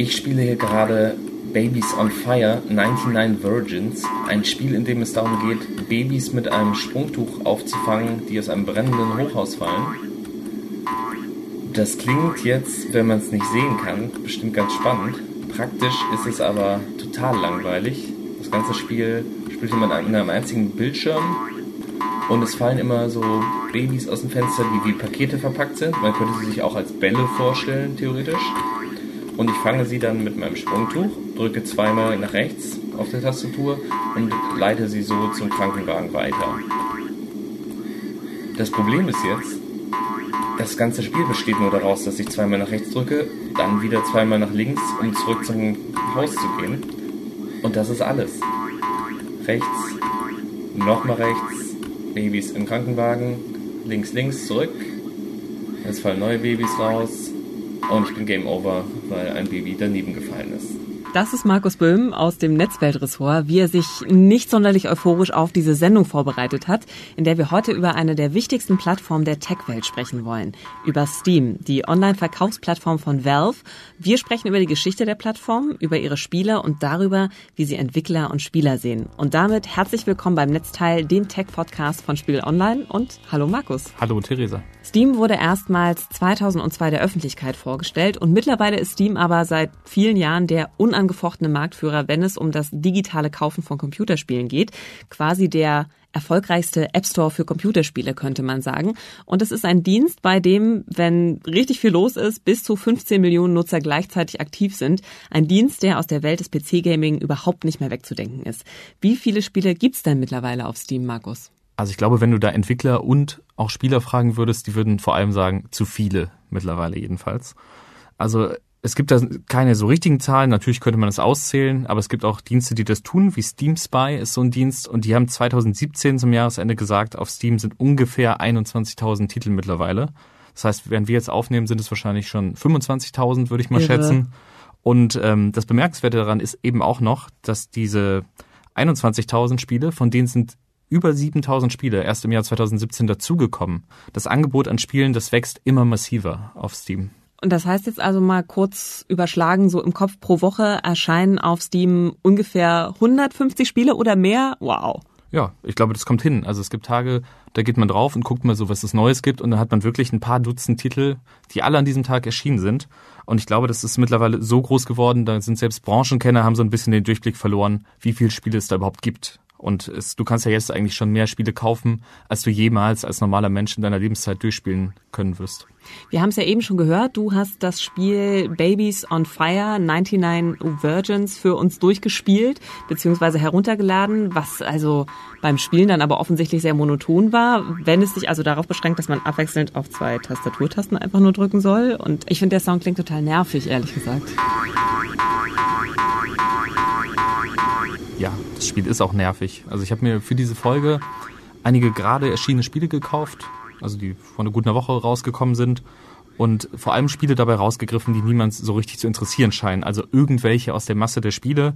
Ich spiele hier gerade Babies on Fire 99 Virgins, ein Spiel, in dem es darum geht, Babys mit einem Sprungtuch aufzufangen, die aus einem brennenden Hochhaus fallen. Das klingt jetzt, wenn man es nicht sehen kann, bestimmt ganz spannend. Praktisch ist es aber total langweilig. Das ganze Spiel spielt man in einem einzigen Bildschirm und es fallen immer so Babys aus dem Fenster, die wie Pakete verpackt sind. Man könnte sie sich auch als Bälle vorstellen, theoretisch und ich fange sie dann mit meinem Sprungtuch, drücke zweimal nach rechts auf der Tastatur und leite sie so zum Krankenwagen weiter. Das Problem ist jetzt, das ganze Spiel besteht nur daraus, dass ich zweimal nach rechts drücke, dann wieder zweimal nach links, um zurück zum Haus zu gehen. Und das ist alles. Rechts, nochmal rechts, Babys im Krankenwagen, links, links, zurück. Jetzt fallen neue Babys raus, und ich bin Game Over, weil ein Baby daneben gefallen ist. Das ist Markus Böhm aus dem Netzweltressort, wie er sich nicht sonderlich euphorisch auf diese Sendung vorbereitet hat, in der wir heute über eine der wichtigsten Plattformen der Tech-Welt sprechen wollen. Über Steam, die Online-Verkaufsplattform von Valve. Wir sprechen über die Geschichte der Plattform, über ihre Spieler und darüber, wie sie Entwickler und Spieler sehen. Und damit herzlich willkommen beim Netzteil, dem Tech-Podcast von Spiel Online und hallo Markus. Hallo Theresa. Steam wurde erstmals 2002 der Öffentlichkeit vorgestellt und mittlerweile ist Steam aber seit vielen Jahren der unangefochtene Marktführer, wenn es um das digitale Kaufen von Computerspielen geht. Quasi der erfolgreichste App Store für Computerspiele, könnte man sagen. Und es ist ein Dienst, bei dem, wenn richtig viel los ist, bis zu 15 Millionen Nutzer gleichzeitig aktiv sind. Ein Dienst, der aus der Welt des PC-Gaming überhaupt nicht mehr wegzudenken ist. Wie viele Spiele gibt's denn mittlerweile auf Steam, Markus? Also ich glaube, wenn du da Entwickler und auch Spieler fragen würdest, die würden vor allem sagen, zu viele mittlerweile jedenfalls. Also es gibt da keine so richtigen Zahlen, natürlich könnte man das auszählen, aber es gibt auch Dienste, die das tun, wie Steam Spy ist so ein Dienst und die haben 2017 zum Jahresende gesagt, auf Steam sind ungefähr 21.000 Titel mittlerweile. Das heißt, während wir jetzt aufnehmen, sind es wahrscheinlich schon 25.000, würde ich mal Irre. schätzen. Und ähm, das Bemerkenswerte daran ist eben auch noch, dass diese 21.000 Spiele, von denen sind über 7000 Spiele erst im Jahr 2017 dazugekommen. Das Angebot an Spielen, das wächst immer massiver auf Steam. Und das heißt jetzt also mal kurz überschlagen, so im Kopf pro Woche erscheinen auf Steam ungefähr 150 Spiele oder mehr? Wow. Ja, ich glaube, das kommt hin. Also es gibt Tage, da geht man drauf und guckt mal so, was es Neues gibt und dann hat man wirklich ein paar Dutzend Titel, die alle an diesem Tag erschienen sind. Und ich glaube, das ist mittlerweile so groß geworden, da sind selbst Branchenkenner, haben so ein bisschen den Durchblick verloren, wie viele Spiele es da überhaupt gibt. Und es, du kannst ja jetzt eigentlich schon mehr Spiele kaufen, als du jemals als normaler Mensch in deiner Lebenszeit durchspielen können wirst. Wir haben es ja eben schon gehört, du hast das Spiel Babies on Fire 99 Virgins für uns durchgespielt, beziehungsweise heruntergeladen, was also beim Spielen dann aber offensichtlich sehr monoton war, wenn es sich also darauf beschränkt, dass man abwechselnd auf zwei Tastaturtasten einfach nur drücken soll. Und ich finde, der Sound klingt total nervig, ehrlich gesagt. ja, das Spiel ist auch nervig. Also ich habe mir für diese Folge einige gerade erschienene Spiele gekauft, also die vor einer guten Woche rausgekommen sind. Und vor allem Spiele dabei rausgegriffen, die niemand so richtig zu interessieren scheinen. Also irgendwelche aus der Masse der Spiele,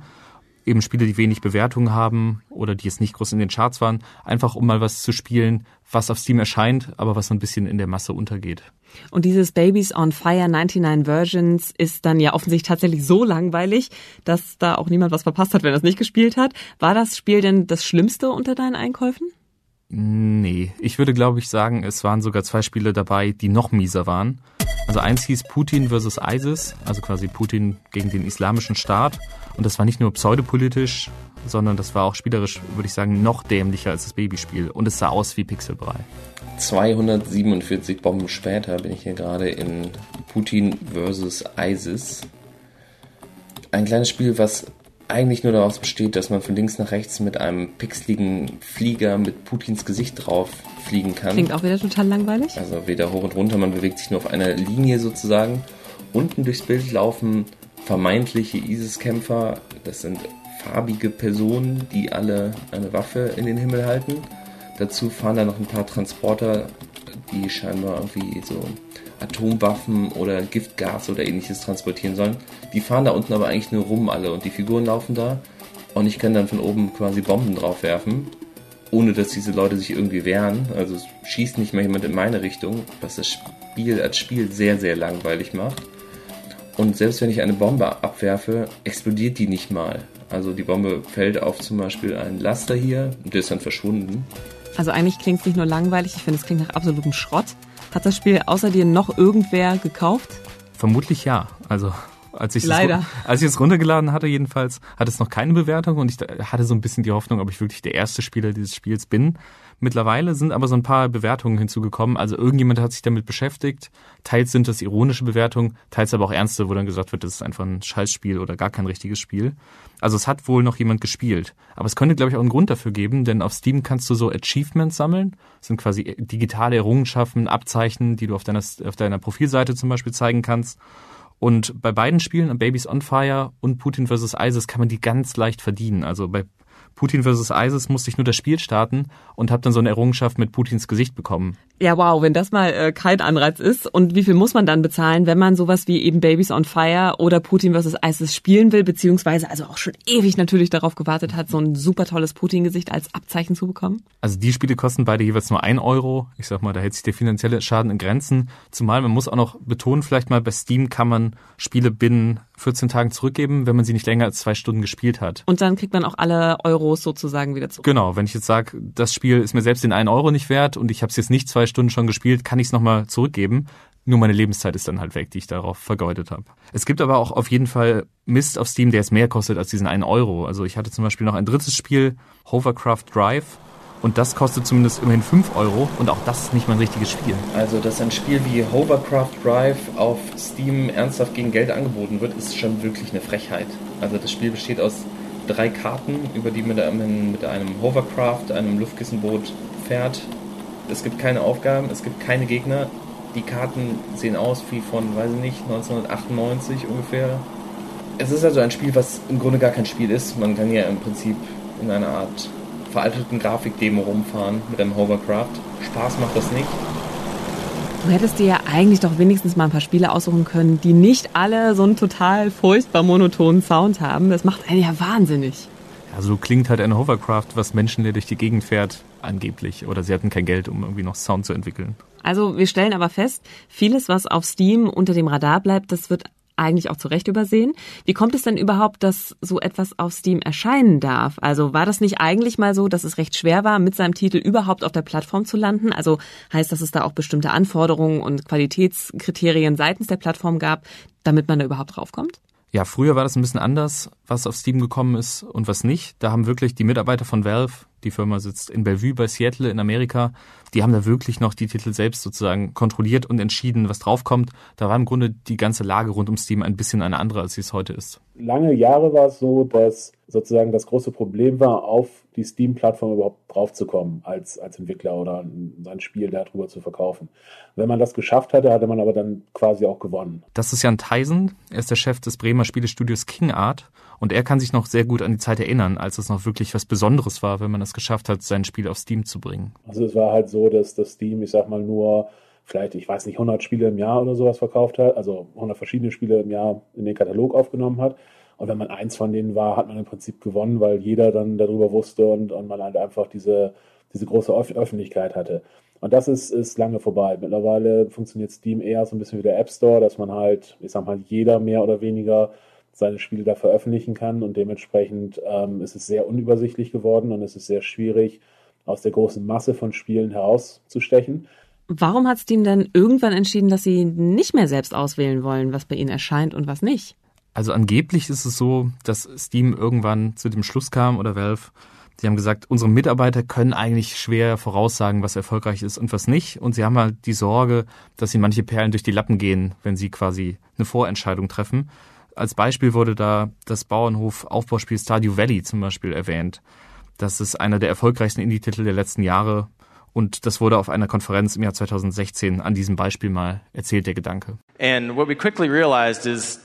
eben Spiele, die wenig Bewertungen haben oder die jetzt nicht groß in den Charts waren, einfach um mal was zu spielen, was auf Steam erscheint, aber was so ein bisschen in der Masse untergeht. Und dieses Babies on Fire 99 Versions ist dann ja offensichtlich tatsächlich so langweilig, dass da auch niemand was verpasst hat, wenn er es nicht gespielt hat. War das Spiel denn das Schlimmste unter deinen Einkäufen? Nee, ich würde glaube ich sagen, es waren sogar zwei Spiele dabei, die noch mieser waren. Also eins hieß Putin versus ISIS, also quasi Putin gegen den islamischen Staat. Und das war nicht nur pseudopolitisch, sondern das war auch spielerisch, würde ich sagen, noch dämlicher als das Babyspiel. Und es sah aus wie Pixelbrei. 247 Bomben später bin ich hier gerade in Putin versus ISIS. Ein kleines Spiel, was eigentlich nur daraus besteht, dass man von links nach rechts mit einem pixeligen Flieger mit Putins Gesicht drauf fliegen kann. Klingt auch wieder total langweilig. Also weder hoch und runter, man bewegt sich nur auf einer Linie sozusagen. Unten durchs Bild laufen vermeintliche ISIS-Kämpfer. Das sind farbige Personen, die alle eine Waffe in den Himmel halten. Dazu fahren da noch ein paar Transporter, die scheinbar irgendwie so Atomwaffen oder Giftgas oder ähnliches transportieren sollen. Die fahren da unten aber eigentlich nur rum alle und die Figuren laufen da und ich kann dann von oben quasi Bomben drauf werfen, ohne dass diese Leute sich irgendwie wehren. Also schießt nicht mal jemand in meine Richtung, was das Spiel als Spiel sehr, sehr langweilig macht. Und selbst wenn ich eine Bombe abwerfe, explodiert die nicht mal. Also die Bombe fällt auf zum Beispiel einen Laster hier und der ist dann verschwunden. Also eigentlich klingt es nicht nur langweilig, ich finde es klingt nach absolutem Schrott. Hat das Spiel außer dir noch irgendwer gekauft? Vermutlich ja. Also als ich, Leider. Es, als ich es runtergeladen hatte jedenfalls, hat es noch keine Bewertung und ich hatte so ein bisschen die Hoffnung, ob ich wirklich der erste Spieler dieses Spiels bin. Mittlerweile sind aber so ein paar Bewertungen hinzugekommen. Also irgendjemand hat sich damit beschäftigt. Teils sind das ironische Bewertungen, teils aber auch ernste, wo dann gesagt wird, das ist einfach ein Scheißspiel oder gar kein richtiges Spiel. Also es hat wohl noch jemand gespielt. Aber es könnte, glaube ich, auch einen Grund dafür geben, denn auf Steam kannst du so Achievements sammeln. Das sind quasi digitale Errungenschaften, Abzeichen, die du auf deiner, auf deiner Profilseite zum Beispiel zeigen kannst. Und bei beiden Spielen, Babies on Fire und Putin vs. ISIS, kann man die ganz leicht verdienen. Also bei Putin vs. ISIS musste ich nur das Spiel starten und habe dann so eine Errungenschaft mit Putins Gesicht bekommen. Ja, wow, wenn das mal äh, kein Anreiz ist. Und wie viel muss man dann bezahlen, wenn man sowas wie eben Babies on Fire oder Putin vs. ISIS spielen will, beziehungsweise also auch schon ewig natürlich darauf gewartet hat, so ein super tolles Putin-Gesicht als Abzeichen zu bekommen? Also die Spiele kosten beide jeweils nur ein Euro. Ich sag mal, da hält sich der finanzielle Schaden in Grenzen. Zumal man muss auch noch betonen, vielleicht mal bei Steam kann man Spiele binnen 14 Tagen zurückgeben, wenn man sie nicht länger als zwei Stunden gespielt hat. Und dann kriegt man auch alle Euros sozusagen wieder zurück. Genau, wenn ich jetzt sage, das Spiel ist mir selbst den einen Euro nicht wert und ich habe es jetzt nicht zwei Stunden schon gespielt, kann ich es nochmal zurückgeben. Nur meine Lebenszeit ist dann halt weg, die ich darauf vergeudet habe. Es gibt aber auch auf jeden Fall Mist auf Steam, der es mehr kostet als diesen einen Euro. Also ich hatte zum Beispiel noch ein drittes Spiel, Hovercraft Drive. Und das kostet zumindest immerhin 5 Euro und auch das ist nicht mal ein richtiges Spiel. Also, dass ein Spiel wie Hovercraft Drive auf Steam ernsthaft gegen Geld angeboten wird, ist schon wirklich eine Frechheit. Also, das Spiel besteht aus drei Karten, über die man mit einem Hovercraft, einem Luftkissenboot fährt. Es gibt keine Aufgaben, es gibt keine Gegner. Die Karten sehen aus wie von, weiß ich nicht, 1998 ungefähr. Es ist also ein Spiel, was im Grunde gar kein Spiel ist. Man kann ja im Prinzip in einer Art veralteten Grafikdemo rumfahren mit einem Hovercraft. Spaß macht das nicht. Du hättest dir ja eigentlich doch wenigstens mal ein paar Spiele aussuchen können, die nicht alle so einen total furchtbar monotonen Sound haben. Das macht einen ja wahnsinnig. Also so klingt halt ein Hovercraft, was menschenleer durch die Gegend fährt, angeblich. Oder sie hatten kein Geld, um irgendwie noch Sound zu entwickeln. Also wir stellen aber fest, vieles, was auf Steam unter dem Radar bleibt, das wird eigentlich auch zu Recht übersehen. Wie kommt es denn überhaupt, dass so etwas auf Steam erscheinen darf? Also war das nicht eigentlich mal so, dass es recht schwer war, mit seinem Titel überhaupt auf der Plattform zu landen? Also heißt, dass es da auch bestimmte Anforderungen und Qualitätskriterien seitens der Plattform gab, damit man da überhaupt draufkommt? Ja, früher war das ein bisschen anders, was auf Steam gekommen ist und was nicht. Da haben wirklich die Mitarbeiter von Valve, die Firma sitzt in Bellevue bei Seattle in Amerika, die haben da wirklich noch die Titel selbst sozusagen kontrolliert und entschieden, was draufkommt. Da war im Grunde die ganze Lage rund um Steam ein bisschen eine andere, als sie es heute ist. Lange Jahre war es so, dass sozusagen das große Problem war, auf die Steam-Plattform überhaupt draufzukommen als, als Entwickler oder sein Spiel darüber zu verkaufen. Wenn man das geschafft hatte, hatte man aber dann quasi auch gewonnen. Das ist Jan Theisen, er ist der Chef des Bremer Spielestudios King Art und er kann sich noch sehr gut an die Zeit erinnern, als es noch wirklich was Besonderes war, wenn man es geschafft hat, sein Spiel auf Steam zu bringen. Also es war halt so, dass das Steam, ich sag mal, nur vielleicht, ich weiß nicht, 100 Spiele im Jahr oder sowas verkauft hat, also 100 verschiedene Spiele im Jahr in den Katalog aufgenommen hat. Und wenn man eins von denen war, hat man im Prinzip gewonnen, weil jeder dann darüber wusste und, und man halt einfach diese, diese große Öffentlichkeit hatte. Und das ist, ist lange vorbei. Mittlerweile funktioniert Steam eher so ein bisschen wie der App Store, dass man halt, ich sag mal, jeder mehr oder weniger seine Spiele da veröffentlichen kann und dementsprechend ähm, ist es sehr unübersichtlich geworden und es ist sehr schwierig, aus der großen Masse von Spielen herauszustechen. Warum hat Steam denn irgendwann entschieden, dass sie nicht mehr selbst auswählen wollen, was bei ihnen erscheint und was nicht? Also angeblich ist es so, dass Steam irgendwann zu dem Schluss kam oder Valve, Sie haben gesagt, unsere Mitarbeiter können eigentlich schwer voraussagen, was erfolgreich ist und was nicht. Und sie haben halt die Sorge, dass sie manche Perlen durch die Lappen gehen, wenn sie quasi eine Vorentscheidung treffen. Als Beispiel wurde da das Bauernhof-Aufbauspiel Stardew Valley zum Beispiel erwähnt. Das ist einer der erfolgreichsten Indie-Titel der letzten Jahre. Und das wurde auf einer Konferenz im Jahr 2016 an diesem Beispiel mal erzählt, der Gedanke. And what we quickly realized is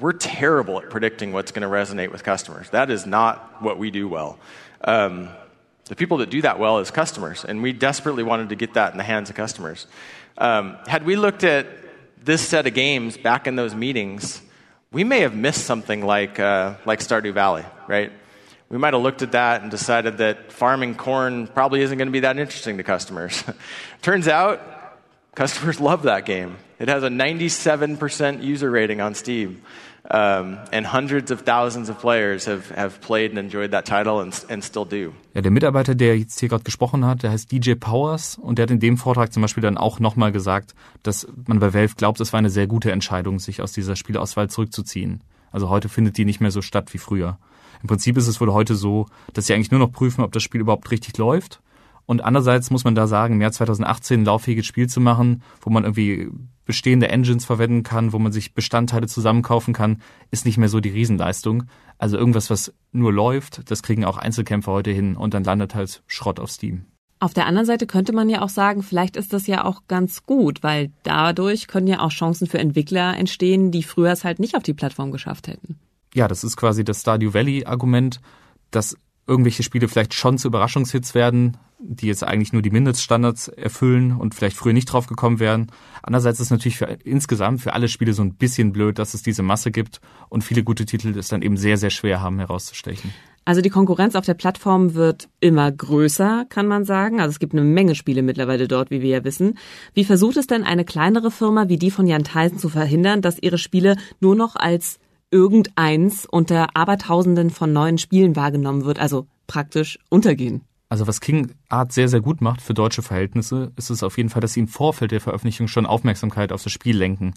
we're terrible at predicting what's going to resonate with customers. That is not what we do well. Um, the people that do that well is customers, and we desperately wanted to get that in the hands of customers. Um, had we looked at this set of games back in those meetings, we may have missed something like, uh, like Stardew Valley, right? We might have looked at that and decided that farming corn probably isn't going to be that interesting to customers. Turns out, customers love that game. It has a 97% user rating on Steam. Um, and hundreds of thousands of players have, have played and enjoyed that title and, and still do. Ja, der Mitarbeiter, der jetzt hier gerade gesprochen hat, der heißt DJ Powers und der hat in dem Vortrag zum Beispiel dann auch nochmal gesagt, dass man bei Valve glaubt, es war eine sehr gute Entscheidung, sich aus dieser Spielauswahl zurückzuziehen. Also heute findet die nicht mehr so statt wie früher. Im Prinzip ist es wohl heute so, dass sie eigentlich nur noch prüfen, ob das Spiel überhaupt richtig läuft und andererseits muss man da sagen, im Jahr 2018 ein lauffähiges Spiel zu machen, wo man irgendwie bestehende Engines verwenden kann, wo man sich Bestandteile zusammenkaufen kann, ist nicht mehr so die Riesenleistung. Also irgendwas, was nur läuft, das kriegen auch Einzelkämpfer heute hin und dann landet halt Schrott auf Steam. Auf der anderen Seite könnte man ja auch sagen, vielleicht ist das ja auch ganz gut, weil dadurch können ja auch Chancen für Entwickler entstehen, die früher es halt nicht auf die Plattform geschafft hätten. Ja, das ist quasi das Stardew Valley Argument, dass irgendwelche Spiele vielleicht schon zu Überraschungshits werden, die jetzt eigentlich nur die Mindeststandards erfüllen und vielleicht früher nicht drauf gekommen wären. Andererseits ist es natürlich für, insgesamt für alle Spiele so ein bisschen blöd, dass es diese Masse gibt und viele gute Titel es dann eben sehr, sehr schwer haben herauszustechen. Also die Konkurrenz auf der Plattform wird immer größer, kann man sagen. Also es gibt eine Menge Spiele mittlerweile dort, wie wir ja wissen. Wie versucht es denn eine kleinere Firma wie die von Jan Theisen zu verhindern, dass ihre Spiele nur noch als irgendeins unter Abertausenden von neuen Spielen wahrgenommen wird, also praktisch untergehen. Also was King Art sehr, sehr gut macht für deutsche Verhältnisse, ist es auf jeden Fall, dass sie im Vorfeld der Veröffentlichung schon Aufmerksamkeit auf das Spiel lenken.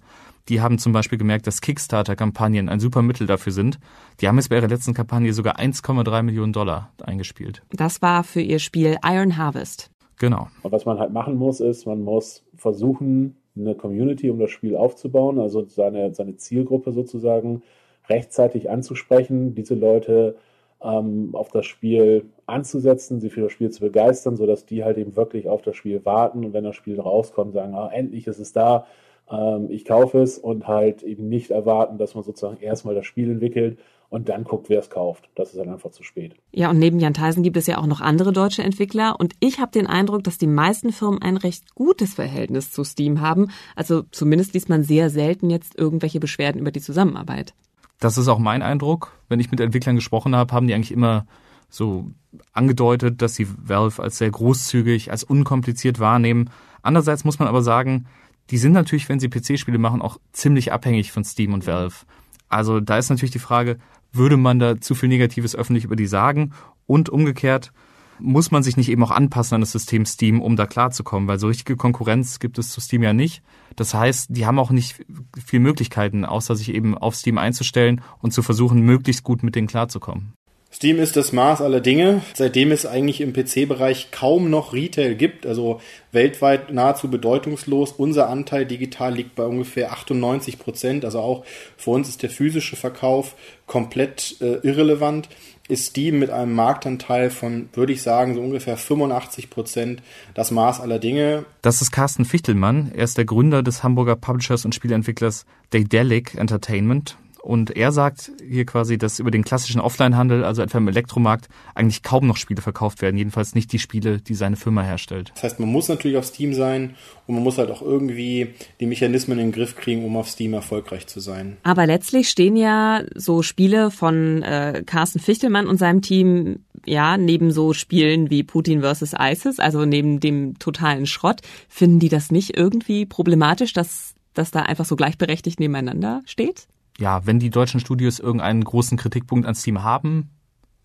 Die haben zum Beispiel gemerkt, dass Kickstarter-Kampagnen ein super Mittel dafür sind. Die haben jetzt bei ihrer letzten Kampagne sogar 1,3 Millionen Dollar eingespielt. Das war für ihr Spiel Iron Harvest. Genau. Und was man halt machen muss, ist, man muss versuchen, eine Community um das Spiel aufzubauen, also seine, seine Zielgruppe sozusagen rechtzeitig anzusprechen, diese Leute ähm, auf das Spiel anzusetzen, sie für das Spiel zu begeistern, sodass die halt eben wirklich auf das Spiel warten und wenn das Spiel rauskommt, sagen, ah, endlich ist es da, ähm, ich kaufe es und halt eben nicht erwarten, dass man sozusagen erstmal das Spiel entwickelt und dann guckt, wer es kauft. Das ist dann einfach zu spät. Ja, und neben Jan Theisen gibt es ja auch noch andere deutsche Entwickler und ich habe den Eindruck, dass die meisten Firmen ein recht gutes Verhältnis zu Steam haben. Also zumindest liest man sehr selten jetzt irgendwelche Beschwerden über die Zusammenarbeit. Das ist auch mein Eindruck. Wenn ich mit Entwicklern gesprochen habe, haben die eigentlich immer so angedeutet, dass sie Valve als sehr großzügig, als unkompliziert wahrnehmen. Andererseits muss man aber sagen, die sind natürlich, wenn sie PC-Spiele machen, auch ziemlich abhängig von Steam und Valve. Also da ist natürlich die Frage, würde man da zu viel Negatives öffentlich über die sagen? Und umgekehrt, muss man sich nicht eben auch anpassen an das System Steam, um da klarzukommen, weil so richtige Konkurrenz gibt es zu Steam ja nicht. Das heißt, die haben auch nicht viel Möglichkeiten, außer sich eben auf Steam einzustellen und zu versuchen, möglichst gut mit denen klarzukommen. Steam ist das Maß aller Dinge, seitdem es eigentlich im PC-Bereich kaum noch Retail gibt, also weltweit nahezu bedeutungslos. Unser Anteil digital liegt bei ungefähr 98 Prozent, also auch für uns ist der physische Verkauf komplett äh, irrelevant ist Steam mit einem Marktanteil von, würde ich sagen, so ungefähr 85 Prozent das Maß aller Dinge. Das ist Carsten Fichtelmann. Er ist der Gründer des Hamburger Publishers und Spieleentwicklers Daedalic Entertainment. Und er sagt hier quasi, dass über den klassischen Offline-Handel, also etwa im Elektromarkt, eigentlich kaum noch Spiele verkauft werden. Jedenfalls nicht die Spiele, die seine Firma herstellt. Das heißt, man muss natürlich auf Steam sein und man muss halt auch irgendwie die Mechanismen in den Griff kriegen, um auf Steam erfolgreich zu sein. Aber letztlich stehen ja so Spiele von äh, Carsten Fichtelmann und seinem Team ja neben so Spielen wie Putin vs. ISIS, also neben dem totalen Schrott. Finden die das nicht irgendwie problematisch, dass das da einfach so gleichberechtigt nebeneinander steht? Ja, wenn die deutschen Studios irgendeinen großen Kritikpunkt an Steam haben,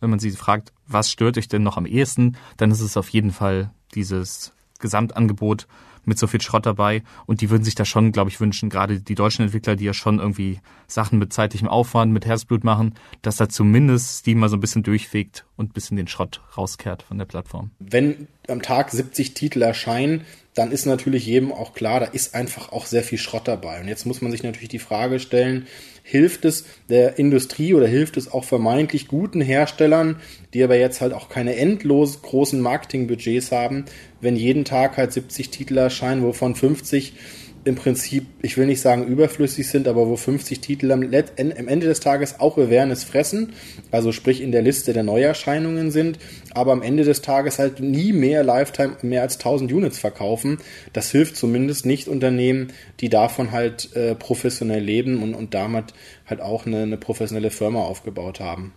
wenn man sie fragt, was stört euch denn noch am ehesten, dann ist es auf jeden Fall dieses Gesamtangebot mit so viel Schrott dabei. Und die würden sich da schon, glaube ich, wünschen, gerade die deutschen Entwickler, die ja schon irgendwie Sachen mit zeitlichem Aufwand, mit Herzblut machen, dass da zumindest Steam mal so ein bisschen durchfegt und ein bisschen den Schrott rauskehrt von der Plattform. Wenn am Tag 70 Titel erscheinen, dann ist natürlich jedem auch klar, da ist einfach auch sehr viel Schrott dabei. Und jetzt muss man sich natürlich die Frage stellen, hilft es der Industrie oder hilft es auch vermeintlich guten Herstellern, die aber jetzt halt auch keine endlos großen Marketingbudgets haben, wenn jeden Tag halt 70 Titel erscheinen, wovon 50 im Prinzip, ich will nicht sagen überflüssig sind, aber wo 50 Titel am, am Ende des Tages auch Awareness fressen, also sprich in der Liste der Neuerscheinungen sind, aber am Ende des Tages halt nie mehr Lifetime mehr als 1000 Units verkaufen. Das hilft zumindest nicht Unternehmen, die davon halt äh, professionell leben und, und damit halt auch eine, eine professionelle Firma aufgebaut haben.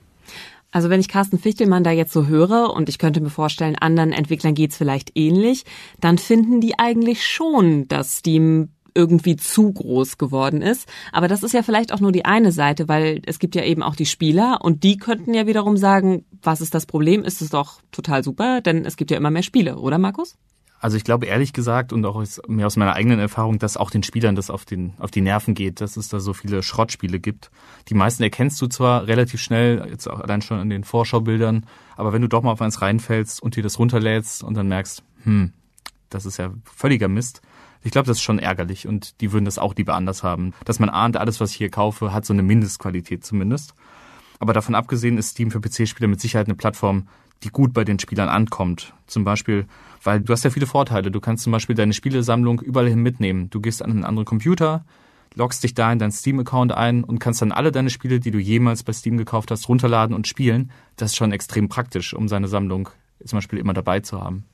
Also wenn ich Carsten Fichtelmann da jetzt so höre und ich könnte mir vorstellen, anderen Entwicklern geht's vielleicht ähnlich, dann finden die eigentlich schon, dass Steam irgendwie zu groß geworden ist. Aber das ist ja vielleicht auch nur die eine Seite, weil es gibt ja eben auch die Spieler und die könnten ja wiederum sagen, was ist das Problem? Ist es doch total super, denn es gibt ja immer mehr Spiele, oder Markus? Also ich glaube ehrlich gesagt und auch mehr aus meiner eigenen Erfahrung, dass auch den Spielern das auf, den, auf die Nerven geht, dass es da so viele Schrottspiele gibt. Die meisten erkennst du zwar relativ schnell, jetzt auch allein schon in den Vorschaubildern, aber wenn du doch mal auf eins reinfällst und dir das runterlädst und dann merkst, hm, das ist ja völliger Mist, ich glaube, das ist schon ärgerlich und die würden das auch lieber anders haben. Dass man ahnt, alles, was ich hier kaufe, hat so eine Mindestqualität zumindest. Aber davon abgesehen ist Steam für PC-Spieler mit Sicherheit eine Plattform, die gut bei den Spielern ankommt. Zum Beispiel, weil du hast ja viele Vorteile. Du kannst zum Beispiel deine Spielesammlung überall hin mitnehmen. Du gehst an einen anderen Computer, loggst dich da in deinen Steam-Account ein und kannst dann alle deine Spiele, die du jemals bei Steam gekauft hast, runterladen und spielen. Das ist schon extrem praktisch, um seine Sammlung zum Beispiel immer dabei zu haben.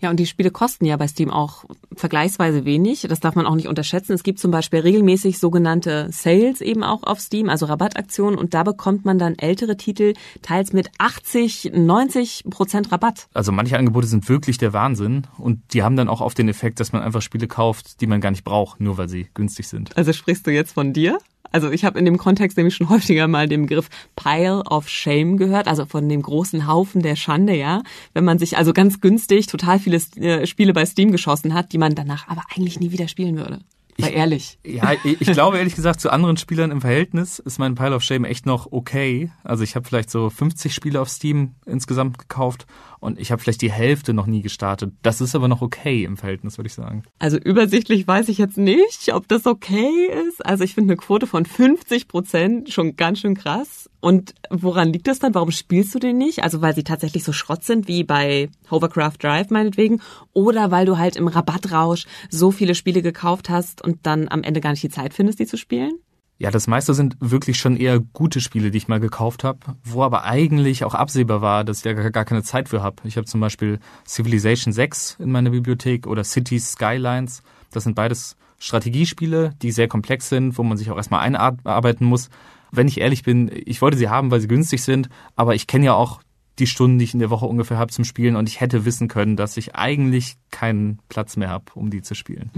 Ja, und die Spiele kosten ja bei Steam auch vergleichsweise wenig. Das darf man auch nicht unterschätzen. Es gibt zum Beispiel regelmäßig sogenannte Sales eben auch auf Steam, also Rabattaktionen. Und da bekommt man dann ältere Titel teils mit 80, 90 Prozent Rabatt. Also manche Angebote sind wirklich der Wahnsinn. Und die haben dann auch oft den Effekt, dass man einfach Spiele kauft, die man gar nicht braucht, nur weil sie günstig sind. Also sprichst du jetzt von dir? Also ich habe in dem Kontext nämlich schon häufiger mal den Begriff Pile of Shame gehört, also von dem großen Haufen der Schande, ja. Wenn man sich also ganz günstig total viele äh, Spiele bei Steam geschossen hat, die man danach aber eigentlich nie wieder spielen würde. Sei ehrlich. Ja, ich, ich glaube ehrlich gesagt, zu anderen Spielern im Verhältnis ist mein Pile of Shame echt noch okay. Also ich habe vielleicht so 50 Spiele auf Steam insgesamt gekauft und ich habe vielleicht die Hälfte noch nie gestartet. Das ist aber noch okay im Verhältnis, würde ich sagen. Also übersichtlich weiß ich jetzt nicht, ob das okay ist. Also ich finde eine Quote von 50 Prozent schon ganz schön krass. Und woran liegt das dann? Warum spielst du den nicht? Also weil sie tatsächlich so Schrott sind wie bei Hovercraft Drive meinetwegen oder weil du halt im Rabattrausch so viele Spiele gekauft hast und dann am Ende gar nicht die Zeit findest, die zu spielen? Ja, das meiste sind wirklich schon eher gute Spiele, die ich mal gekauft habe, wo aber eigentlich auch absehbar war, dass ich da gar keine Zeit für habe. Ich habe zum Beispiel Civilization 6 in meiner Bibliothek oder Cities Skylines. Das sind beides Strategiespiele, die sehr komplex sind, wo man sich auch erstmal einarbeiten muss. Wenn ich ehrlich bin, ich wollte sie haben, weil sie günstig sind, aber ich kenne ja auch die Stunden, die ich in der Woche ungefähr habe zum Spielen und ich hätte wissen können, dass ich eigentlich keinen Platz mehr habe, um die zu spielen.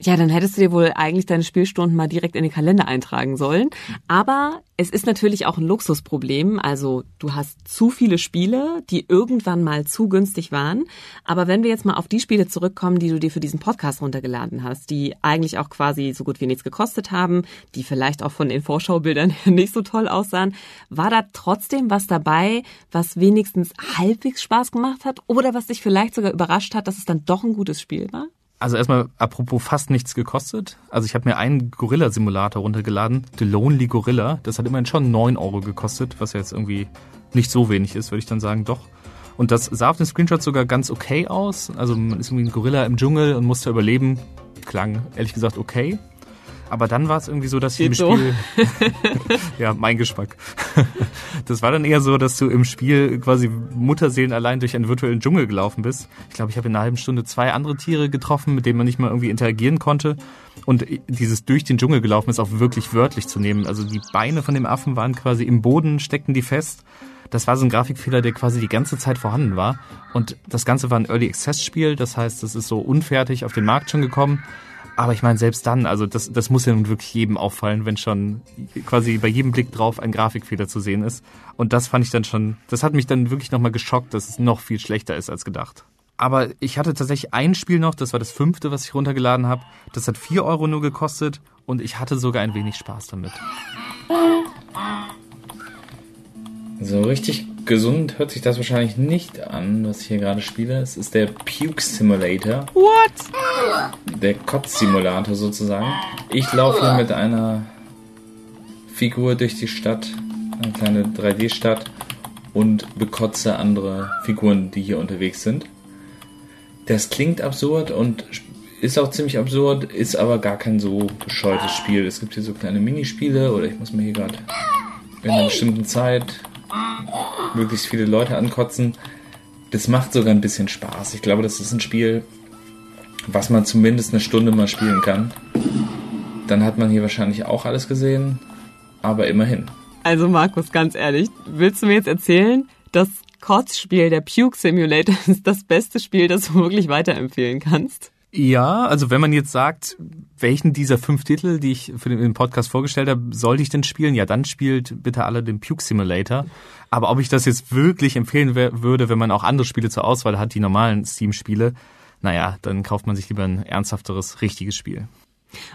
Ja, dann hättest du dir wohl eigentlich deine Spielstunden mal direkt in den Kalender eintragen sollen. Aber es ist natürlich auch ein Luxusproblem. Also du hast zu viele Spiele, die irgendwann mal zu günstig waren. Aber wenn wir jetzt mal auf die Spiele zurückkommen, die du dir für diesen Podcast runtergeladen hast, die eigentlich auch quasi so gut wie nichts gekostet haben, die vielleicht auch von den Vorschaubildern nicht so toll aussahen, war da trotzdem was dabei, was wenigstens halbwegs Spaß gemacht hat oder was dich vielleicht sogar überrascht hat, dass es dann doch ein gutes Spiel war? Also erstmal apropos fast nichts gekostet. Also ich habe mir einen Gorilla-Simulator runtergeladen, The Lonely Gorilla. Das hat immerhin schon 9 Euro gekostet, was ja jetzt irgendwie nicht so wenig ist, würde ich dann sagen, doch. Und das sah auf den Screenshots sogar ganz okay aus. Also man ist irgendwie ein Gorilla im Dschungel und muss da überleben. Klang ehrlich gesagt okay. Aber dann war es irgendwie so, dass ich im so. Spiel. ja, mein Geschmack. das war dann eher so, dass du im Spiel quasi Mutterseelen allein durch einen virtuellen Dschungel gelaufen bist. Ich glaube, ich habe in einer halben Stunde zwei andere Tiere getroffen, mit denen man nicht mal irgendwie interagieren konnte. Und dieses durch den Dschungel gelaufen ist auch wirklich wörtlich zu nehmen. Also die Beine von dem Affen waren quasi im Boden, steckten die fest. Das war so ein Grafikfehler, der quasi die ganze Zeit vorhanden war. Und das Ganze war ein Early Access Spiel, das heißt, es ist so unfertig auf den Markt schon gekommen. Aber ich meine, selbst dann, also das, das muss ja nun wirklich jedem auffallen, wenn schon quasi bei jedem Blick drauf ein Grafikfehler zu sehen ist. Und das fand ich dann schon, das hat mich dann wirklich nochmal geschockt, dass es noch viel schlechter ist als gedacht. Aber ich hatte tatsächlich ein Spiel noch, das war das fünfte, was ich runtergeladen habe. Das hat vier Euro nur gekostet und ich hatte sogar ein wenig Spaß damit. So richtig gesund hört sich das wahrscheinlich nicht an, was ich hier gerade spiele. Es ist der Puke Simulator. What? Der Kotz-Simulator sozusagen. Ich laufe hier mit einer Figur durch die Stadt, eine kleine 3D-Stadt und bekotze andere Figuren, die hier unterwegs sind. Das klingt absurd und Ist auch ziemlich absurd, ist aber gar kein so bescheuertes Spiel. Es gibt hier so kleine Minispiele oder ich muss mir hier gerade in einer bestimmten Zeit möglichst viele Leute ankotzen. Das macht sogar ein bisschen Spaß. Ich glaube, das ist ein Spiel, was man zumindest eine Stunde mal spielen kann. Dann hat man hier wahrscheinlich auch alles gesehen, aber immerhin. Also Markus, ganz ehrlich, willst du mir jetzt erzählen, das Kotzspiel, der Puke Simulator, ist das beste Spiel, das du wirklich weiterempfehlen kannst? Ja, also wenn man jetzt sagt, welchen dieser fünf Titel, die ich für den Podcast vorgestellt habe, sollte ich denn spielen? Ja, dann spielt bitte alle den Puke Simulator. Aber ob ich das jetzt wirklich empfehlen würde, wenn man auch andere Spiele zur Auswahl hat, die normalen Steam-Spiele, naja, dann kauft man sich lieber ein ernsthafteres, richtiges Spiel.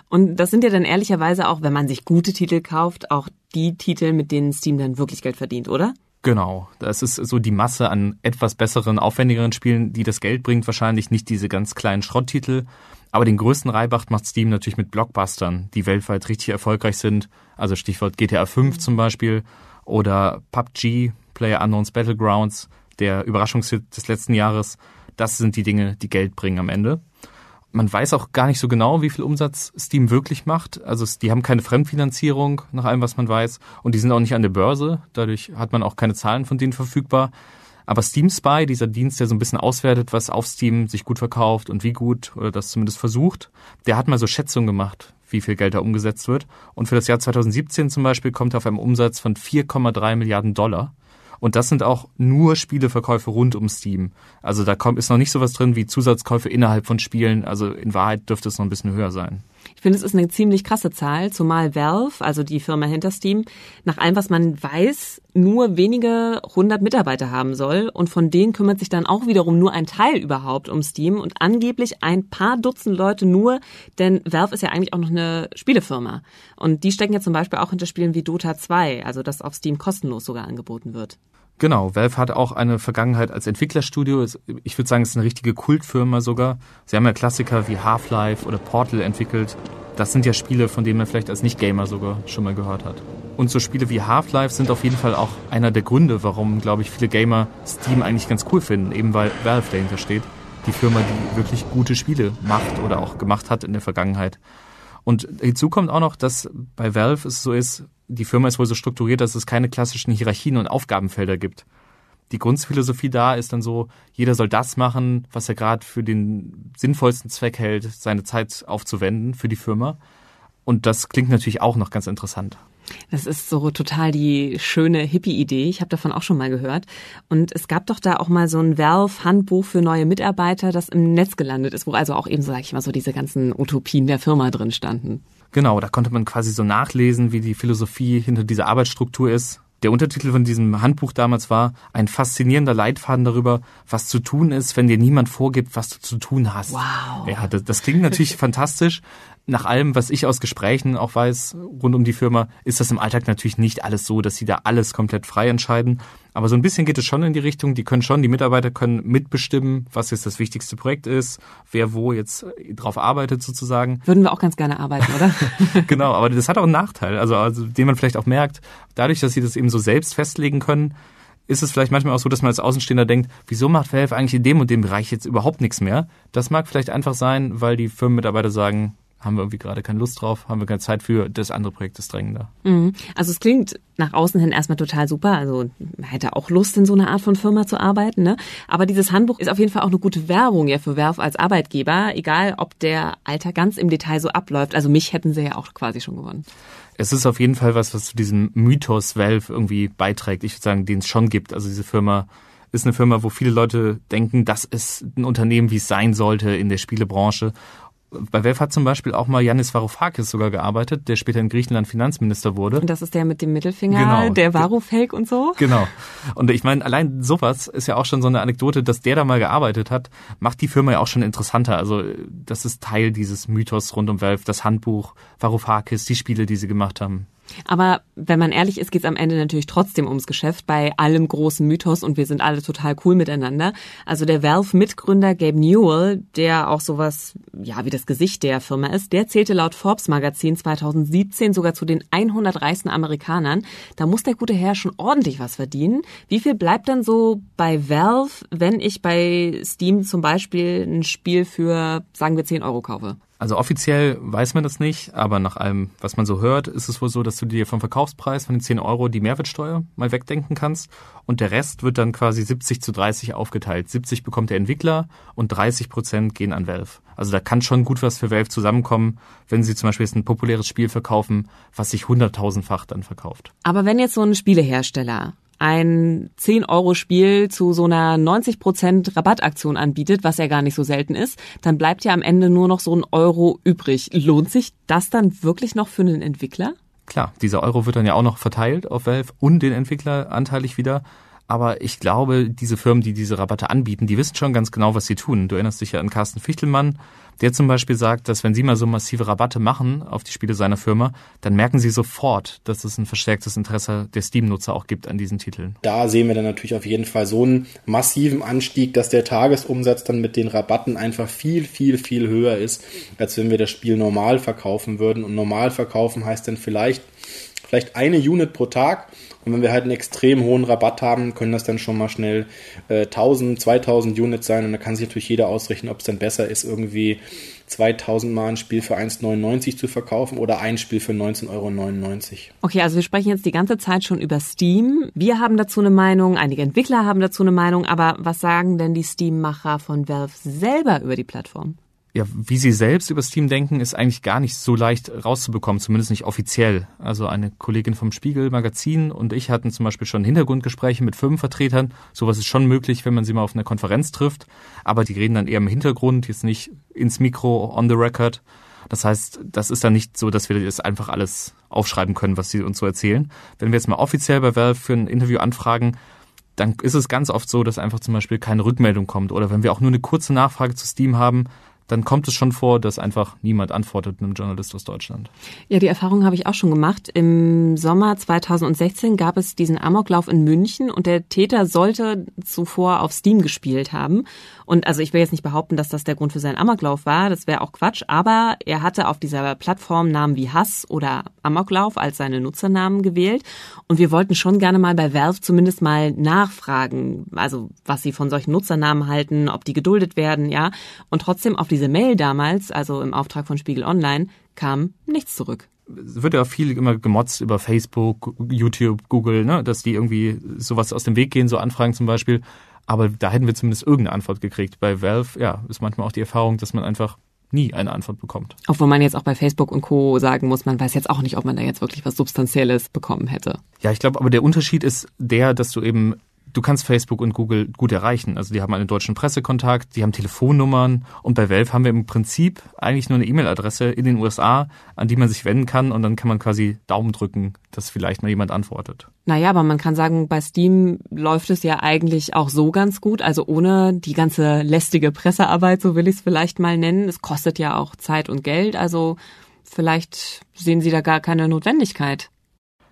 Und das sind ja dann ehrlicherweise auch, wenn man sich gute Titel kauft, auch die Titel, mit denen Steam dann wirklich Geld verdient, oder? Genau, das ist so die Masse an etwas besseren, aufwendigeren Spielen, die das Geld bringt. Wahrscheinlich nicht diese ganz kleinen Schrotttitel. Aber den größten Reibach macht Steam natürlich mit Blockbustern, die weltweit richtig erfolgreich sind. Also Stichwort GTA 5 zum Beispiel oder PUBG, Player Unknowns Battlegrounds, der Überraschungshit des letzten Jahres. Das sind die Dinge, die Geld bringen am Ende man weiß auch gar nicht so genau, wie viel Umsatz Steam wirklich macht. Also die haben keine Fremdfinanzierung, nach allem, was man weiß. Und die sind auch nicht an der Börse. Dadurch hat man auch keine Zahlen von denen verfügbar. Aber Steam Spy, dieser Dienst, der so ein bisschen auswertet, was auf Steam sich gut verkauft und wie gut, oder das zumindest versucht, der hat mal so Schätzungen gemacht, wie viel Geld da umgesetzt wird. Und für das Jahr 2017 zum Beispiel kommt er auf einen Umsatz von 4,3 Milliarden Dollar. Und das sind auch nur Spieleverkäufe rund um Steam. Also da kommt, ist noch nicht sowas drin wie Zusatzkäufe innerhalb von Spielen. Also in Wahrheit dürfte es noch ein bisschen höher sein. Ich finde, es ist eine ziemlich krasse Zahl, zumal Valve, also die Firma hinter Steam, nach allem, was man weiß, nur wenige hundert Mitarbeiter haben soll. Und von denen kümmert sich dann auch wiederum nur ein Teil überhaupt um Steam und angeblich ein paar Dutzend Leute nur, denn Valve ist ja eigentlich auch noch eine Spielefirma. Und die stecken ja zum Beispiel auch hinter Spielen wie Dota 2, also das auf Steam kostenlos sogar angeboten wird. Genau, Valve hat auch eine Vergangenheit als Entwicklerstudio. Ich würde sagen, es ist eine richtige Kultfirma sogar. Sie haben ja Klassiker wie Half-Life oder Portal entwickelt. Das sind ja Spiele, von denen man vielleicht als Nicht-Gamer sogar schon mal gehört hat. Und so Spiele wie Half-Life sind auf jeden Fall auch einer der Gründe, warum, glaube ich, viele Gamer Steam eigentlich ganz cool finden, eben weil Valve dahinter steht. Die Firma, die wirklich gute Spiele macht oder auch gemacht hat in der Vergangenheit. Und hinzu kommt auch noch, dass bei Valve es so ist, die Firma ist wohl so strukturiert, dass es keine klassischen Hierarchien und Aufgabenfelder gibt. Die Grundphilosophie da ist dann so, jeder soll das machen, was er gerade für den sinnvollsten Zweck hält, seine Zeit aufzuwenden für die Firma. Und das klingt natürlich auch noch ganz interessant. Das ist so total die schöne Hippie-Idee. Ich habe davon auch schon mal gehört. Und es gab doch da auch mal so ein Valve-Handbuch für neue Mitarbeiter, das im Netz gelandet ist, wo also auch eben, so sag ich mal, so diese ganzen Utopien der Firma drin standen. Genau, da konnte man quasi so nachlesen, wie die Philosophie hinter dieser Arbeitsstruktur ist. Der Untertitel von diesem Handbuch damals war ein faszinierender Leitfaden darüber, was zu tun ist, wenn dir niemand vorgibt, was du zu tun hast. Wow. Ja, das, das klingt natürlich fantastisch, nach allem, was ich aus Gesprächen auch weiß rund um die Firma, ist das im Alltag natürlich nicht alles so, dass sie da alles komplett frei entscheiden. Aber so ein bisschen geht es schon in die Richtung, die können schon, die Mitarbeiter können mitbestimmen, was jetzt das wichtigste Projekt ist, wer wo jetzt drauf arbeitet sozusagen. Würden wir auch ganz gerne arbeiten, oder? genau, aber das hat auch einen Nachteil, also, also den man vielleicht auch merkt, dadurch, dass sie das eben so selbst festlegen können, ist es vielleicht manchmal auch so, dass man als Außenstehender denkt, wieso macht Valve eigentlich in dem und dem Bereich jetzt überhaupt nichts mehr? Das mag vielleicht einfach sein, weil die Firmenmitarbeiter sagen, haben wir irgendwie gerade keine Lust drauf, haben wir keine Zeit für, das andere Projekt ist drängender. Mhm. Also es klingt nach außen hin erstmal total super, also man hätte auch Lust in so einer Art von Firma zu arbeiten, ne? Aber dieses Handbuch ist auf jeden Fall auch eine gute Werbung ja für Werf als Arbeitgeber, egal ob der Alter ganz im Detail so abläuft. Also mich hätten sie ja auch quasi schon gewonnen. Es ist auf jeden Fall was, was zu diesem Mythos Valve irgendwie beiträgt. Ich würde sagen, den es schon gibt. Also diese Firma ist eine Firma, wo viele Leute denken, das ist ein Unternehmen, wie es sein sollte in der Spielebranche bei Valve hat zum Beispiel auch mal Yannis Varoufakis sogar gearbeitet, der später in Griechenland Finanzminister wurde. Und das ist der mit dem Mittelfinger, genau. der Varoufake und so? Genau. Und ich meine, allein sowas ist ja auch schon so eine Anekdote, dass der da mal gearbeitet hat, macht die Firma ja auch schon interessanter. Also das ist Teil dieses Mythos rund um Valve, das Handbuch, Varoufakis, die Spiele, die sie gemacht haben. Aber wenn man ehrlich ist, geht es am Ende natürlich trotzdem ums Geschäft bei allem großen Mythos und wir sind alle total cool miteinander. Also der Valve-Mitgründer Gabe Newell, der auch sowas, ja, wie das Gesicht der Firma ist, der zählte laut Forbes Magazin 2017 sogar zu den 100 reichsten Amerikanern. Da muss der gute Herr schon ordentlich was verdienen. Wie viel bleibt dann so bei Valve, wenn ich bei Steam zum Beispiel ein Spiel für, sagen wir, 10 Euro kaufe? Also offiziell weiß man das nicht, aber nach allem, was man so hört, ist es wohl so, dass du dir vom Verkaufspreis von den 10 Euro die Mehrwertsteuer mal wegdenken kannst und der Rest wird dann quasi 70 zu 30 aufgeteilt. 70 bekommt der Entwickler und 30 Prozent gehen an Valve. Also da kann schon gut was für Valve zusammenkommen, wenn sie zum Beispiel jetzt ein populäres Spiel verkaufen, was sich hunderttausendfach dann verkauft. Aber wenn jetzt so ein Spielehersteller ein 10-Euro-Spiel zu so einer 90% Rabattaktion anbietet, was ja gar nicht so selten ist, dann bleibt ja am Ende nur noch so ein Euro übrig. Lohnt sich das dann wirklich noch für einen Entwickler? Klar, dieser Euro wird dann ja auch noch verteilt auf Valve und den Entwickler anteilig wieder. Aber ich glaube, diese Firmen, die diese Rabatte anbieten, die wissen schon ganz genau, was sie tun. Du erinnerst dich ja an Carsten Fichtelmann, der zum Beispiel sagt, dass wenn sie mal so massive Rabatte machen auf die Spiele seiner Firma, dann merken sie sofort, dass es ein verstärktes Interesse der Steam-Nutzer auch gibt an diesen Titeln. Da sehen wir dann natürlich auf jeden Fall so einen massiven Anstieg, dass der Tagesumsatz dann mit den Rabatten einfach viel, viel, viel höher ist, als wenn wir das Spiel normal verkaufen würden. Und normal verkaufen heißt dann vielleicht, vielleicht eine Unit pro Tag und wenn wir halt einen extrem hohen Rabatt haben, können das dann schon mal schnell äh, 1000, 2000 Units sein. Und da kann sich natürlich jeder ausrechnen, ob es dann besser ist, irgendwie 2000 Mal ein Spiel für 1,99 zu verkaufen oder ein Spiel für 19,99 Euro. Okay, also wir sprechen jetzt die ganze Zeit schon über Steam. Wir haben dazu eine Meinung, einige Entwickler haben dazu eine Meinung, aber was sagen denn die Steam-Macher von Valve selber über die Plattform? Ja, wie sie selbst über Steam denken, ist eigentlich gar nicht so leicht rauszubekommen, zumindest nicht offiziell. Also eine Kollegin vom Spiegel Magazin und ich hatten zum Beispiel schon Hintergrundgespräche mit Firmenvertretern. Sowas ist schon möglich, wenn man sie mal auf einer Konferenz trifft, aber die reden dann eher im Hintergrund, jetzt nicht ins Mikro, on the record. Das heißt, das ist dann nicht so, dass wir das einfach alles aufschreiben können, was sie uns so erzählen. Wenn wir jetzt mal offiziell bei Valve für ein Interview anfragen, dann ist es ganz oft so, dass einfach zum Beispiel keine Rückmeldung kommt. Oder wenn wir auch nur eine kurze Nachfrage zu Steam haben, dann kommt es schon vor, dass einfach niemand antwortet einem Journalist aus Deutschland. Ja, die Erfahrung habe ich auch schon gemacht. Im Sommer 2016 gab es diesen Amoklauf in München und der Täter sollte zuvor auf Steam gespielt haben. Und also ich will jetzt nicht behaupten, dass das der Grund für seinen Amoklauf war, das wäre auch Quatsch, aber er hatte auf dieser Plattform Namen wie Hass oder Amoklauf als seine Nutzernamen gewählt und wir wollten schon gerne mal bei Valve zumindest mal nachfragen, also was sie von solchen Nutzernamen halten, ob die geduldet werden, ja. Und trotzdem auf diese Mail damals, also im Auftrag von Spiegel Online, kam nichts zurück es wird ja viel immer gemotzt über Facebook, YouTube, Google, ne, dass die irgendwie sowas aus dem Weg gehen, so Anfragen zum Beispiel. Aber da hätten wir zumindest irgendeine Antwort gekriegt. Bei Valve, ja, ist manchmal auch die Erfahrung, dass man einfach nie eine Antwort bekommt. Obwohl man jetzt auch bei Facebook und Co. sagen muss, man weiß jetzt auch nicht, ob man da jetzt wirklich was Substanzielles bekommen hätte. Ja, ich glaube, aber der Unterschied ist der, dass du eben du kannst Facebook und Google gut erreichen. Also die haben einen deutschen Pressekontakt, die haben Telefonnummern und bei Valve haben wir im Prinzip eigentlich nur eine E-Mail-Adresse in den USA, an die man sich wenden kann und dann kann man quasi Daumen drücken, dass vielleicht mal jemand antwortet. Naja, aber man kann sagen, bei Steam läuft es ja eigentlich auch so ganz gut, also ohne die ganze lästige Pressearbeit, so will ich es vielleicht mal nennen. Es kostet ja auch Zeit und Geld, also vielleicht sehen Sie da gar keine Notwendigkeit.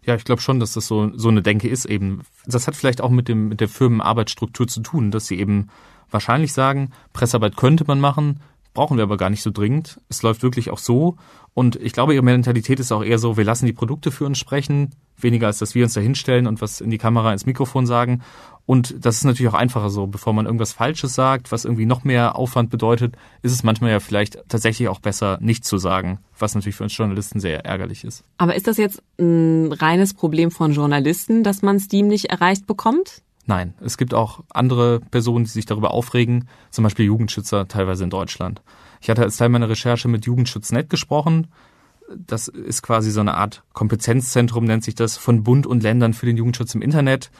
Ja, ich glaube schon, dass das so, so eine Denke ist eben. Das hat vielleicht auch mit dem, mit der Firmenarbeitsstruktur zu tun, dass sie eben wahrscheinlich sagen, Pressearbeit könnte man machen, brauchen wir aber gar nicht so dringend. Es läuft wirklich auch so. Und ich glaube, ihre Mentalität ist auch eher so, wir lassen die Produkte für uns sprechen, weniger als dass wir uns da hinstellen und was in die Kamera, ins Mikrofon sagen. Und das ist natürlich auch einfacher so. Bevor man irgendwas Falsches sagt, was irgendwie noch mehr Aufwand bedeutet, ist es manchmal ja vielleicht tatsächlich auch besser, nichts zu sagen, was natürlich für uns Journalisten sehr ärgerlich ist. Aber ist das jetzt ein reines Problem von Journalisten, dass man Steam nicht erreicht bekommt? Nein, es gibt auch andere Personen, die sich darüber aufregen, zum Beispiel Jugendschützer teilweise in Deutschland. Ich hatte als Teil meiner Recherche mit Jugendschutz.net gesprochen. Das ist quasi so eine Art Kompetenzzentrum, nennt sich das, von Bund und Ländern für den Jugendschutz im Internet.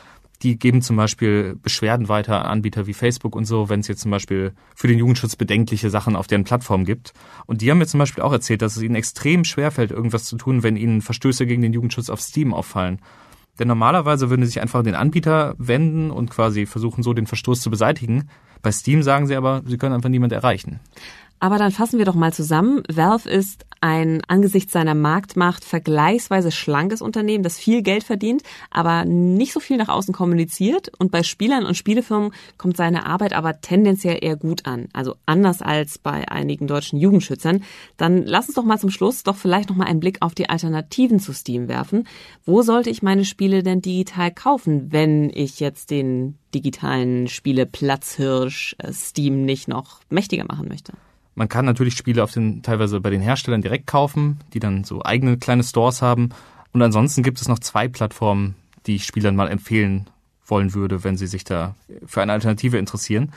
Die geben zum Beispiel Beschwerden weiter an Anbieter wie Facebook und so, wenn es jetzt zum Beispiel für den Jugendschutz bedenkliche Sachen auf deren Plattform gibt. Und die haben mir zum Beispiel auch erzählt, dass es ihnen extrem schwerfällt, irgendwas zu tun, wenn ihnen Verstöße gegen den Jugendschutz auf Steam auffallen. Denn normalerweise würden sie sich einfach an den Anbieter wenden und quasi versuchen, so den Verstoß zu beseitigen. Bei Steam sagen sie aber, sie können einfach niemand erreichen. Aber dann fassen wir doch mal zusammen. Valve ist ein angesichts seiner Marktmacht vergleichsweise schlankes Unternehmen, das viel Geld verdient, aber nicht so viel nach außen kommuniziert. Und bei Spielern und Spielefirmen kommt seine Arbeit aber tendenziell eher gut an. Also anders als bei einigen deutschen Jugendschützern. Dann lass uns doch mal zum Schluss doch vielleicht noch mal einen Blick auf die Alternativen zu Steam werfen. Wo sollte ich meine Spiele denn digital kaufen, wenn ich jetzt den digitalen Spiele Platzhirsch äh, Steam nicht noch mächtiger machen möchte? Man kann natürlich Spiele auf den, teilweise bei den Herstellern direkt kaufen, die dann so eigene kleine Stores haben. Und ansonsten gibt es noch zwei Plattformen, die ich Spielern mal empfehlen wollen würde, wenn sie sich da für eine Alternative interessieren.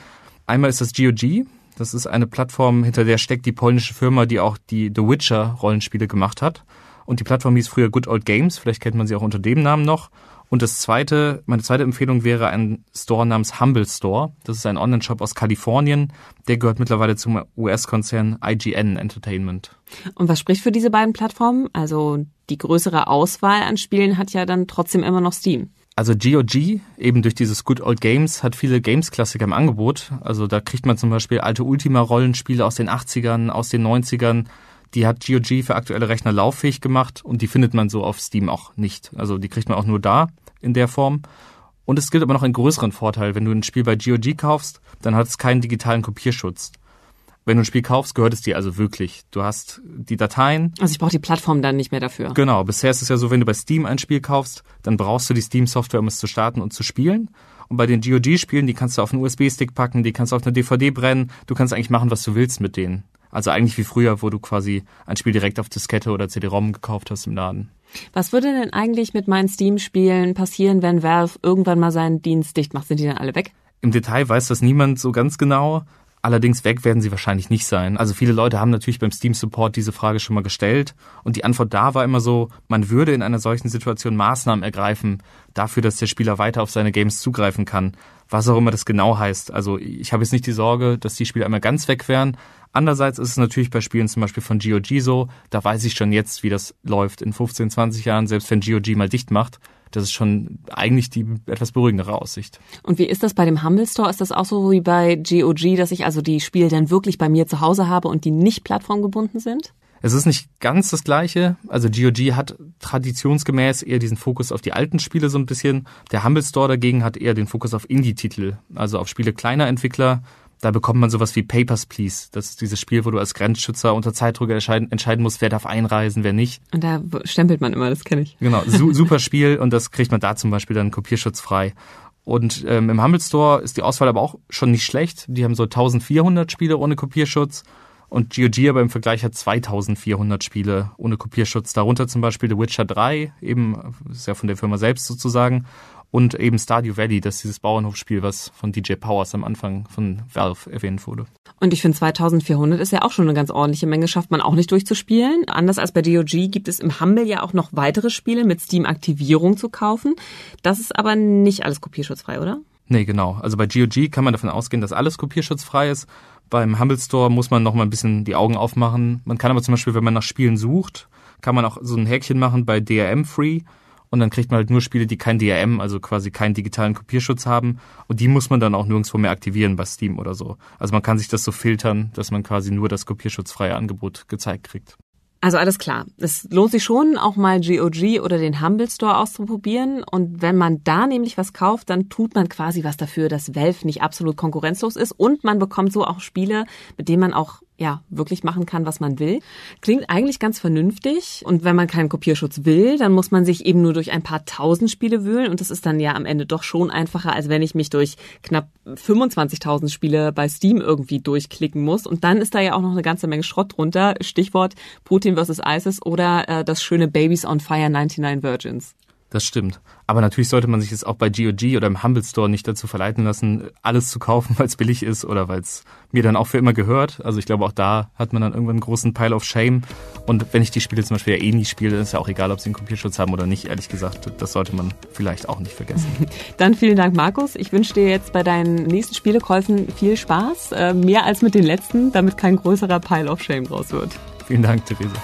Einmal ist das GOG. Das ist eine Plattform, hinter der steckt die polnische Firma, die auch die The Witcher Rollenspiele gemacht hat. Und die Plattform hieß früher Good Old Games. Vielleicht kennt man sie auch unter dem Namen noch. Und das zweite, meine zweite Empfehlung wäre ein Store namens Humble Store. Das ist ein Online-Shop aus Kalifornien. Der gehört mittlerweile zum US-Konzern IGN Entertainment. Und was spricht für diese beiden Plattformen? Also die größere Auswahl an Spielen hat ja dann trotzdem immer noch Steam. Also GOG, eben durch dieses Good Old Games, hat viele Games-Klassiker im Angebot. Also da kriegt man zum Beispiel alte Ultima-Rollenspiele aus den 80ern, aus den 90ern, die hat GOG für aktuelle Rechner lauffähig gemacht und die findet man so auf Steam auch nicht. Also die kriegt man auch nur da in der Form. Und es gibt aber noch einen größeren Vorteil. Wenn du ein Spiel bei GOG kaufst, dann hat es keinen digitalen Kopierschutz. Wenn du ein Spiel kaufst, gehört es dir also wirklich. Du hast die Dateien. Also ich brauche die Plattform dann nicht mehr dafür. Genau. Bisher ist es ja so, wenn du bei Steam ein Spiel kaufst, dann brauchst du die Steam-Software, um es zu starten und zu spielen. Und bei den GOG-Spielen, die kannst du auf einen USB-Stick packen, die kannst du auf eine DVD brennen. Du kannst eigentlich machen, was du willst mit denen. Also eigentlich wie früher, wo du quasi ein Spiel direkt auf Diskette oder CD-ROM gekauft hast im Laden. Was würde denn eigentlich mit meinen Steam-Spielen passieren, wenn Valve irgendwann mal seinen Dienst dicht macht? Sind die dann alle weg? Im Detail weiß das niemand so ganz genau. Allerdings weg werden sie wahrscheinlich nicht sein. Also viele Leute haben natürlich beim Steam Support diese Frage schon mal gestellt und die Antwort da war immer so, man würde in einer solchen Situation Maßnahmen ergreifen dafür, dass der Spieler weiter auf seine Games zugreifen kann. Was auch immer das genau heißt. Also ich habe jetzt nicht die Sorge, dass die Spiele einmal ganz weg wären, Andererseits ist es natürlich bei Spielen zum Beispiel von GOG so, da weiß ich schon jetzt, wie das läuft in 15, 20 Jahren, selbst wenn GOG mal dicht macht. Das ist schon eigentlich die etwas beruhigendere Aussicht. Und wie ist das bei dem Humble Store? Ist das auch so wie bei GOG, dass ich also die Spiele dann wirklich bei mir zu Hause habe und die nicht plattformgebunden sind? Es ist nicht ganz das Gleiche. Also GOG hat traditionsgemäß eher diesen Fokus auf die alten Spiele so ein bisschen. Der Humble Store dagegen hat eher den Fokus auf Indie-Titel, also auf Spiele kleiner Entwickler, da bekommt man sowas wie Papers, Please. Das ist dieses Spiel, wo du als Grenzschützer unter Zeitdruck entscheiden, entscheiden musst, wer darf einreisen, wer nicht. Und da stempelt man immer, das kenne ich. Genau, su super Spiel und das kriegt man da zum Beispiel dann kopierschutzfrei. Und ähm, im Humble Store ist die Auswahl aber auch schon nicht schlecht. Die haben so 1400 Spiele ohne Kopierschutz. Und GOG aber im Vergleich hat 2400 Spiele ohne Kopierschutz. Darunter zum Beispiel The Witcher 3, eben, ist ja von der Firma selbst sozusagen und eben Stardew Valley, das ist dieses Bauernhofspiel, was von DJ Powers am Anfang von Valve erwähnt wurde. Und ich finde 2400 ist ja auch schon eine ganz ordentliche Menge, schafft man auch nicht durchzuspielen. Anders als bei GOG gibt es im Humble ja auch noch weitere Spiele mit Steam-Aktivierung zu kaufen. Das ist aber nicht alles kopierschutzfrei, oder? Nee, genau. Also bei GOG kann man davon ausgehen, dass alles kopierschutzfrei ist. Beim Humble Store muss man noch mal ein bisschen die Augen aufmachen. Man kann aber zum Beispiel, wenn man nach Spielen sucht, kann man auch so ein Häkchen machen bei DRM Free und dann kriegt man halt nur Spiele, die kein DRM, also quasi keinen digitalen Kopierschutz haben und die muss man dann auch nirgendwo mehr aktivieren bei Steam oder so. Also man kann sich das so filtern, dass man quasi nur das kopierschutzfreie Angebot gezeigt kriegt. Also alles klar. Es lohnt sich schon, auch mal GOG oder den Humble Store auszuprobieren. Und wenn man da nämlich was kauft, dann tut man quasi was dafür, dass Valve nicht absolut konkurrenzlos ist. Und man bekommt so auch Spiele, mit denen man auch ja, wirklich machen kann, was man will. Klingt eigentlich ganz vernünftig. Und wenn man keinen Kopierschutz will, dann muss man sich eben nur durch ein paar tausend Spiele wühlen. Und das ist dann ja am Ende doch schon einfacher, als wenn ich mich durch knapp 25.000 Spiele bei Steam irgendwie durchklicken muss. Und dann ist da ja auch noch eine ganze Menge Schrott drunter. Stichwort Putin vs. ISIS oder äh, das schöne Babies on Fire 99 Virgins. Das stimmt. Aber natürlich sollte man sich jetzt auch bei GOG oder im Humble Store nicht dazu verleiten lassen, alles zu kaufen, weil es billig ist oder weil es mir dann auch für immer gehört. Also ich glaube, auch da hat man dann irgendwann einen großen Pile of Shame. Und wenn ich die Spiele zum Beispiel ja eh nie spiele, ist ja auch egal, ob sie einen Kopierschutz haben oder nicht, ehrlich gesagt. Das sollte man vielleicht auch nicht vergessen. Dann vielen Dank, Markus. Ich wünsche dir jetzt bei deinen nächsten Spielekäufen viel Spaß. Äh, mehr als mit den letzten, damit kein größerer Pile of Shame draus wird. Vielen Dank, Therese.